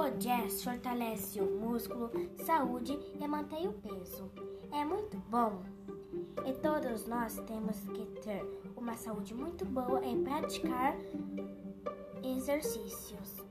O jazz fortalece o músculo, saúde e mantém o peso. É muito bom. E todos nós temos que ter uma saúde muito boa e praticar exercícios.